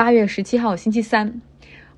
八月十七号星期三，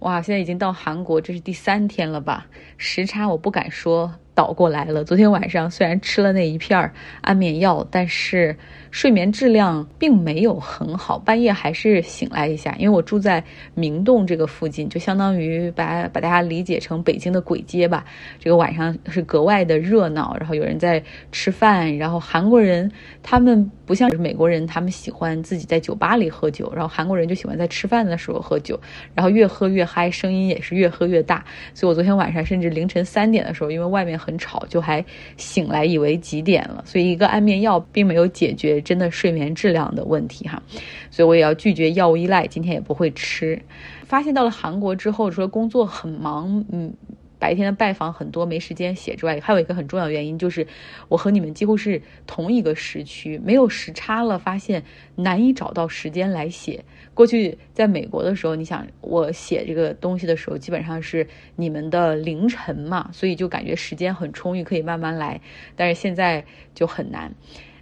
哇，现在已经到韩国，这是第三天了吧？时差我不敢说倒过来了。昨天晚上虽然吃了那一片安眠药，但是。睡眠质量并没有很好，半夜还是醒来一下。因为我住在明洞这个附近，就相当于把把大家理解成北京的簋街吧。这个晚上是格外的热闹，然后有人在吃饭，然后韩国人他们不像是美国人，他们喜欢自己在酒吧里喝酒，然后韩国人就喜欢在吃饭的时候喝酒，然后越喝越嗨，声音也是越喝越大。所以我昨天晚上甚至凌晨三点的时候，因为外面很吵，就还醒来以为几点了。所以一个安眠药并没有解决。真的睡眠质量的问题哈，所以我也要拒绝药物依赖，今天也不会吃。发现到了韩国之后，除了工作很忙，嗯，白天的拜访很多，没时间写之外，还有一个很重要原因就是，我和你们几乎是同一个时区，没有时差了，发现难以找到时间来写。过去在美国的时候，你想我写这个东西的时候，基本上是你们的凌晨嘛，所以就感觉时间很充裕，可以慢慢来。但是现在就很难。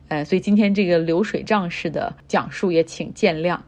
呃，所以今天这个流水账式的讲述也请见谅。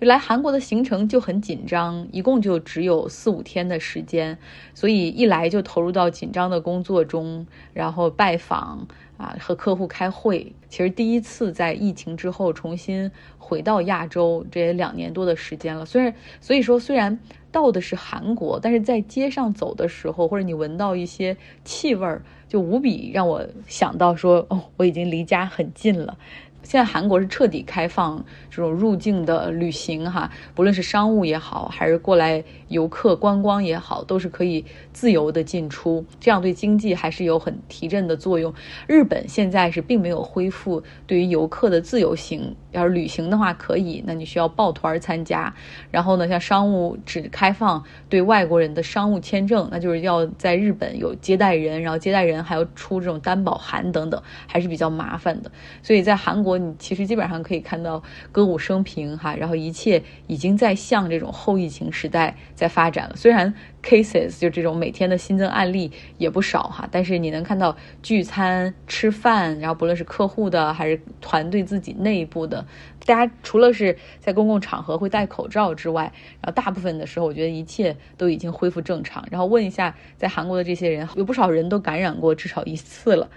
就来韩国的行程就很紧张，一共就只有四五天的时间，所以一来就投入到紧张的工作中，然后拜访啊，和客户开会。其实第一次在疫情之后重新回到亚洲，这也两年多的时间了。虽然所以说虽然到的是韩国，但是在街上走的时候，或者你闻到一些气味儿。就无比让我想到说，哦，我已经离家很近了。现在韩国是彻底开放这种入境的旅行，哈，不论是商务也好，还是过来游客观光也好，都是可以自由的进出，这样对经济还是有很提振的作用。日本现在是并没有恢复对于游客的自由行，要是旅行的话可以，那你需要抱团参加。然后呢，像商务只开放对外国人的商务签证，那就是要在日本有接待人，然后接待人还要出这种担保函等等，还是比较麻烦的。所以在韩国。你其实基本上可以看到歌舞升平哈，然后一切已经在向这种后疫情时代在发展了。虽然 cases 就这种每天的新增案例也不少哈，但是你能看到聚餐吃饭，然后不论是客户的还是团队自己内部的，大家除了是在公共场合会戴口罩之外，然后大部分的时候，我觉得一切都已经恢复正常。然后问一下，在韩国的这些人，有不少人都感染过至少一次了。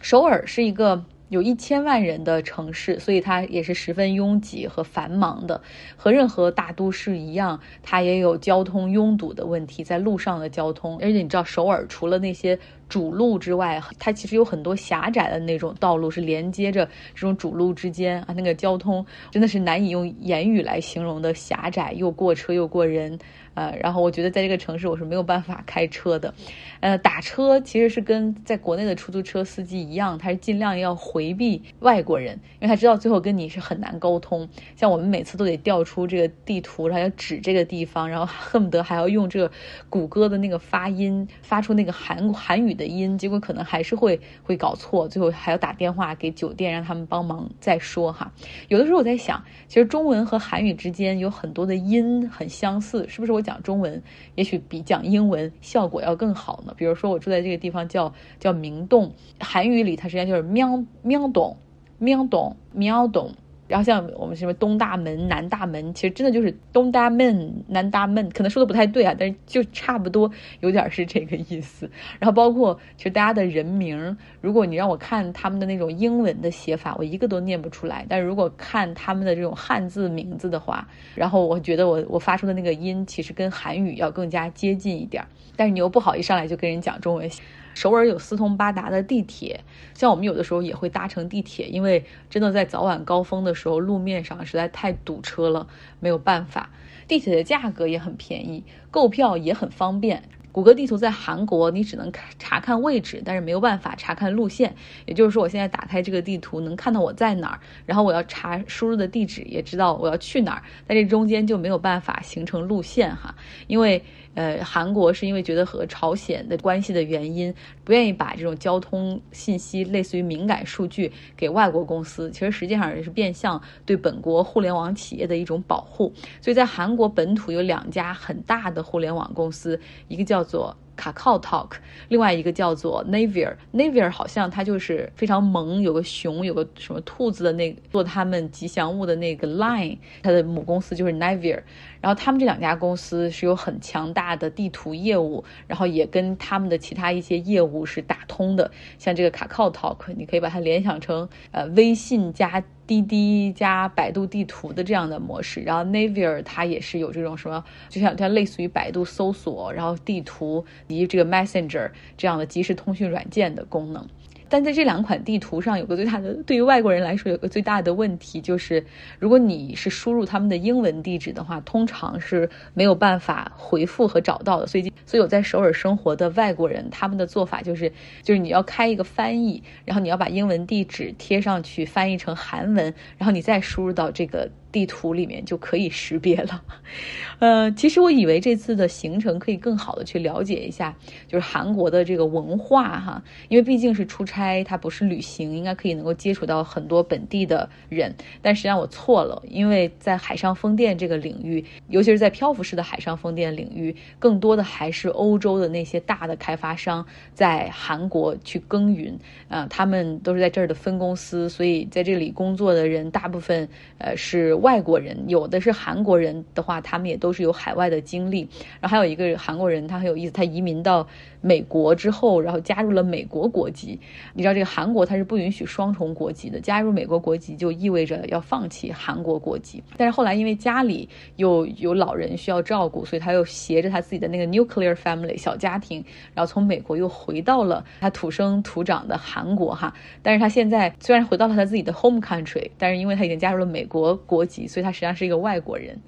首尔是一个。有一千万人的城市，所以它也是十分拥挤和繁忙的，和任何大都市一样，它也有交通拥堵的问题，在路上的交通。而且你知道，首尔除了那些主路之外，它其实有很多狭窄的那种道路，是连接着这种主路之间啊，那个交通真的是难以用言语来形容的狭窄，又过车又过人。呃，然后我觉得在这个城市我是没有办法开车的，呃，打车其实是跟在国内的出租车司机一样，他是尽量要回避外国人，因为他知道最后跟你是很难沟通。像我们每次都得调出这个地图，然后要指这个地方，然后恨不得还要用这个谷歌的那个发音发出那个韩韩语的音，结果可能还是会会搞错，最后还要打电话给酒店让他们帮忙再说哈。有的时候我在想，其实中文和韩语之间有很多的音很相似，是不是我？讲中文也许比讲英文效果要更好呢。比如说，我住在这个地方叫叫明洞，韩语里它实际上就是喵喵洞，喵洞喵洞。然后像我们什么东大门、南大门，其实真的就是东大门、南大门，可能说的不太对啊，但是就差不多有点是这个意思。然后包括其实大家的人名，如果你让我看他们的那种英文的写法，我一个都念不出来。但是如果看他们的这种汉字名字的话，然后我觉得我我发出的那个音，其实跟韩语要更加接近一点。但是你又不好一上来就跟人讲中文。首尔有四通八达的地铁，像我们有的时候也会搭乘地铁，因为真的在早晚高峰的时候，路面上实在太堵车了，没有办法。地铁的价格也很便宜，购票也很方便。谷歌地图在韩国，你只能查看位置，但是没有办法查看路线。也就是说，我现在打开这个地图，能看到我在哪儿，然后我要查输入的地址，也知道我要去哪儿，在这中间就没有办法形成路线哈，因为。呃，韩国是因为觉得和朝鲜的关系的原因，不愿意把这种交通信息类似于敏感数据给外国公司。其实实际上也是变相对本国互联网企业的一种保护。所以在韩国本土有两家很大的互联网公司，一个叫叫做。卡靠 Talk，另外一个叫做 Navier，Navier 好像它就是非常萌，有个熊，有个什么兔子的那个做他们吉祥物的那个 Line，它的母公司就是 Navier，然后他们这两家公司是有很强大的地图业务，然后也跟他们的其他一些业务是打通的，像这个卡靠 Talk，你可以把它联想成呃微信加。滴滴加百度地图的这样的模式，然后 Navier 它也是有这种什么，就像它类似于百度搜索，然后地图以及这个 Messenger 这样的即时通讯软件的功能。但在这两款地图上有个最大的，对于外国人来说有个最大的问题就是，如果你是输入他们的英文地址的话，通常是没有办法回复和找到的。所以，所以我在首尔生活的外国人，他们的做法就是，就是你要开一个翻译，然后你要把英文地址贴上去，翻译成韩文，然后你再输入到这个。地图里面就可以识别了，呃，其实我以为这次的行程可以更好的去了解一下，就是韩国的这个文化哈，因为毕竟是出差，它不是旅行，应该可以能够接触到很多本地的人。但实际上我错了，因为在海上风电这个领域，尤其是在漂浮式的海上风电领域，更多的还是欧洲的那些大的开发商在韩国去耕耘，啊，他们都是在这儿的分公司，所以在这里工作的人大部分呃是。外国人有的是韩国人的话，他们也都是有海外的经历。然后还有一个韩国人，他很有意思，他移民到美国之后，然后加入了美国国籍。你知道这个韩国他是不允许双重国籍的，加入美国国籍就意味着要放弃韩国国籍。但是后来因为家里又有老人需要照顾，所以他又携着他自己的那个 nuclear family 小家庭，然后从美国又回到了他土生土长的韩国哈。但是他现在虽然回到了他自己的 home country，但是因为他已经加入了美国国。所以他实际上是一个外国人，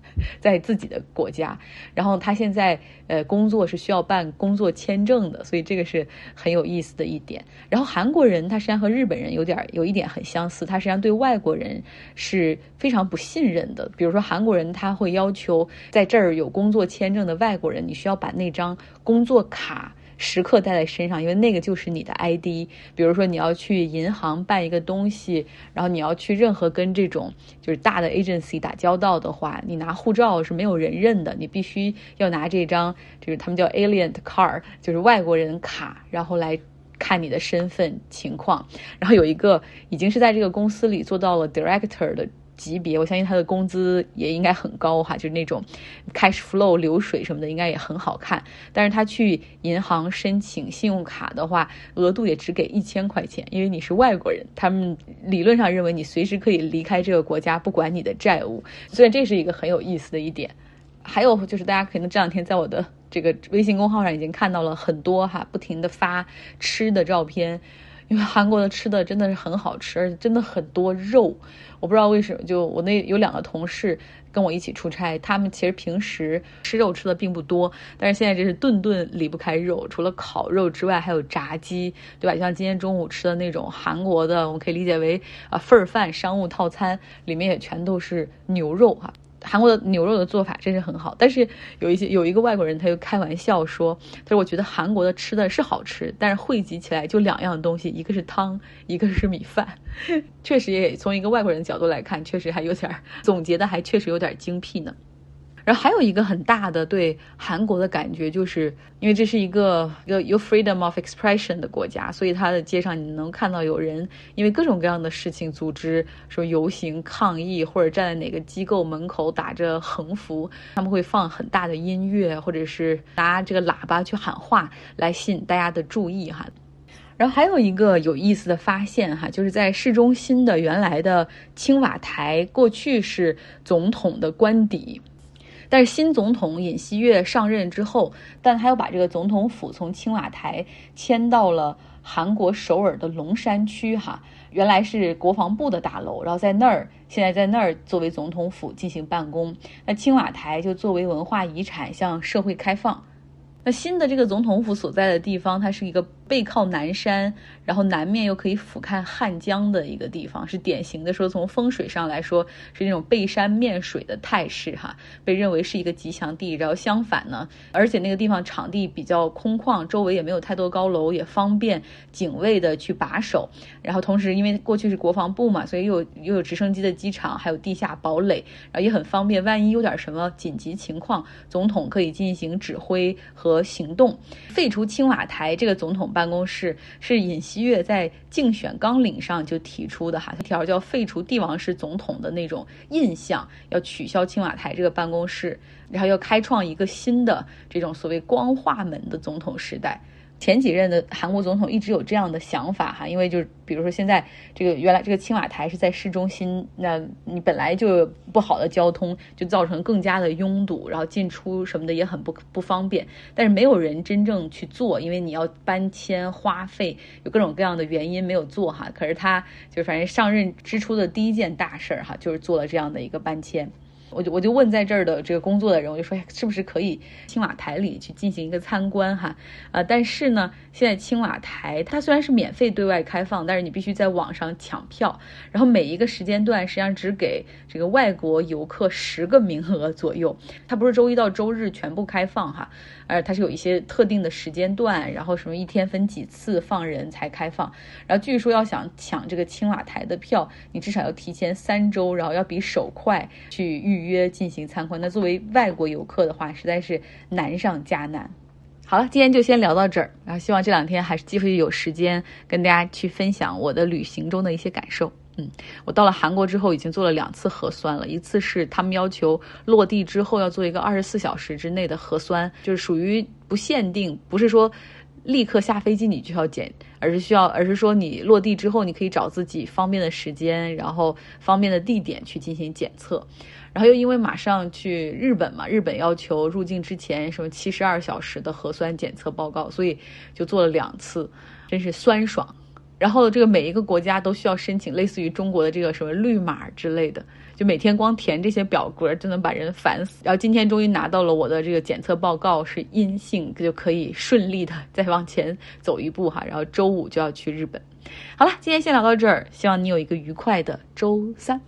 在自己的国家。然后他现在呃工作是需要办工作签证的，所以这个是很有意思的一点。然后韩国人他实际上和日本人有点有一点很相似，他实际上对外国人是非常不信任的。比如说韩国人他会要求在这儿有工作签证的外国人，你需要把那张工作卡。时刻带在身上，因为那个就是你的 ID。比如说你要去银行办一个东西，然后你要去任何跟这种就是大的 agency 打交道的话，你拿护照是没有人认的，你必须要拿这张就是他们叫 alien card，就是外国人卡，然后来看你的身份情况。然后有一个已经是在这个公司里做到了 director 的。级别，我相信他的工资也应该很高哈，就是那种 cash flow 流水什么的，应该也很好看。但是他去银行申请信用卡的话，额度也只给一千块钱，因为你是外国人，他们理论上认为你随时可以离开这个国家，不管你的债务。所以这是一个很有意思的一点。还有就是大家可能这两天在我的这个微信公号上已经看到了很多哈，不停的发吃的照片。因为韩国的吃的真的是很好吃，而且真的很多肉。我不知道为什么，就我那有两个同事跟我一起出差，他们其实平时吃肉吃的并不多，但是现在这是顿顿离不开肉，除了烤肉之外，还有炸鸡，对吧？像今天中午吃的那种韩国的，我们可以理解为啊份儿饭商务套餐，里面也全都是牛肉哈。韩国的牛肉的做法真是很好，但是有一些有一个外国人他就开玩笑说，他说我觉得韩国的吃的是好吃，但是汇集起来就两样东西，一个是汤，一个是米饭，确实也从一个外国人的角度来看，确实还有点总结的还确实有点精辟呢。然后还有一个很大的对韩国的感觉，就是因为这是一个有有 freedom of expression 的国家，所以它的街上你能看到有人因为各种各样的事情组织说游行抗议，或者站在哪个机构门口打着横幅，他们会放很大的音乐，或者是拿这个喇叭去喊话来吸引大家的注意哈。然后还有一个有意思的发现哈，就是在市中心的原来的青瓦台，过去是总统的官邸。但是新总统尹锡悦上任之后，但他又把这个总统府从青瓦台迁到了韩国首尔的龙山区，哈，原来是国防部的大楼，然后在那儿，现在在那儿作为总统府进行办公。那青瓦台就作为文化遗产向社会开放。那新的这个总统府所在的地方，它是一个背靠南山，然后南面又可以俯瞰汉江的一个地方，是典型的说从风水上来说是那种背山面水的态势哈，被认为是一个吉祥地。然后相反呢，而且那个地方场地比较空旷，周围也没有太多高楼，也方便警卫的去把守。然后同时因为过去是国防部嘛，所以又有又有直升机的机场，还有地下堡垒，然后也很方便。万一有点什么紧急情况，总统可以进行指挥和行动。废除青瓦台这个总统办办公室是尹锡悦在竞选纲领上就提出的哈，一条叫废除帝王式总统的那种印象，要取消青瓦台这个办公室，然后要开创一个新的这种所谓光化门的总统时代。前几任的韩国总统一直有这样的想法哈，因为就是比如说现在这个原来这个青瓦台是在市中心，那你本来就不好的交通，就造成更加的拥堵，然后进出什么的也很不不方便。但是没有人真正去做，因为你要搬迁花费，有各种各样的原因没有做哈。可是他就反正上任之初的第一件大事儿哈，就是做了这样的一个搬迁。我就我就问在这儿的这个工作的人，我就说是不是可以青瓦台里去进行一个参观哈？啊，但是呢，现在青瓦台它虽然是免费对外开放，但是你必须在网上抢票，然后每一个时间段实际上只给这个外国游客十个名额左右，它不是周一到周日全部开放哈，而它是有一些特定的时间段，然后什么一天分几次放人才开放，然后据说要想抢这个青瓦台的票，你至少要提前三周，然后要比手快去预约进行参观，那作为外国游客的话，实在是难上加难。好了，今天就先聊到这儿，然后希望这两天还是继续有时间跟大家去分享我的旅行中的一些感受。嗯，我到了韩国之后已经做了两次核酸了，一次是他们要求落地之后要做一个二十四小时之内的核酸，就是属于不限定，不是说。立刻下飞机你就要检，而是需要，而是说你落地之后，你可以找自己方便的时间，然后方便的地点去进行检测。然后又因为马上去日本嘛，日本要求入境之前什么七十二小时的核酸检测报告，所以就做了两次，真是酸爽。然后这个每一个国家都需要申请类似于中国的这个什么绿码之类的。就每天光填这些表格就能把人烦死。然后今天终于拿到了我的这个检测报告是阴性，就可以顺利的再往前走一步哈。然后周五就要去日本。好了，今天先聊到这儿，希望你有一个愉快的周三。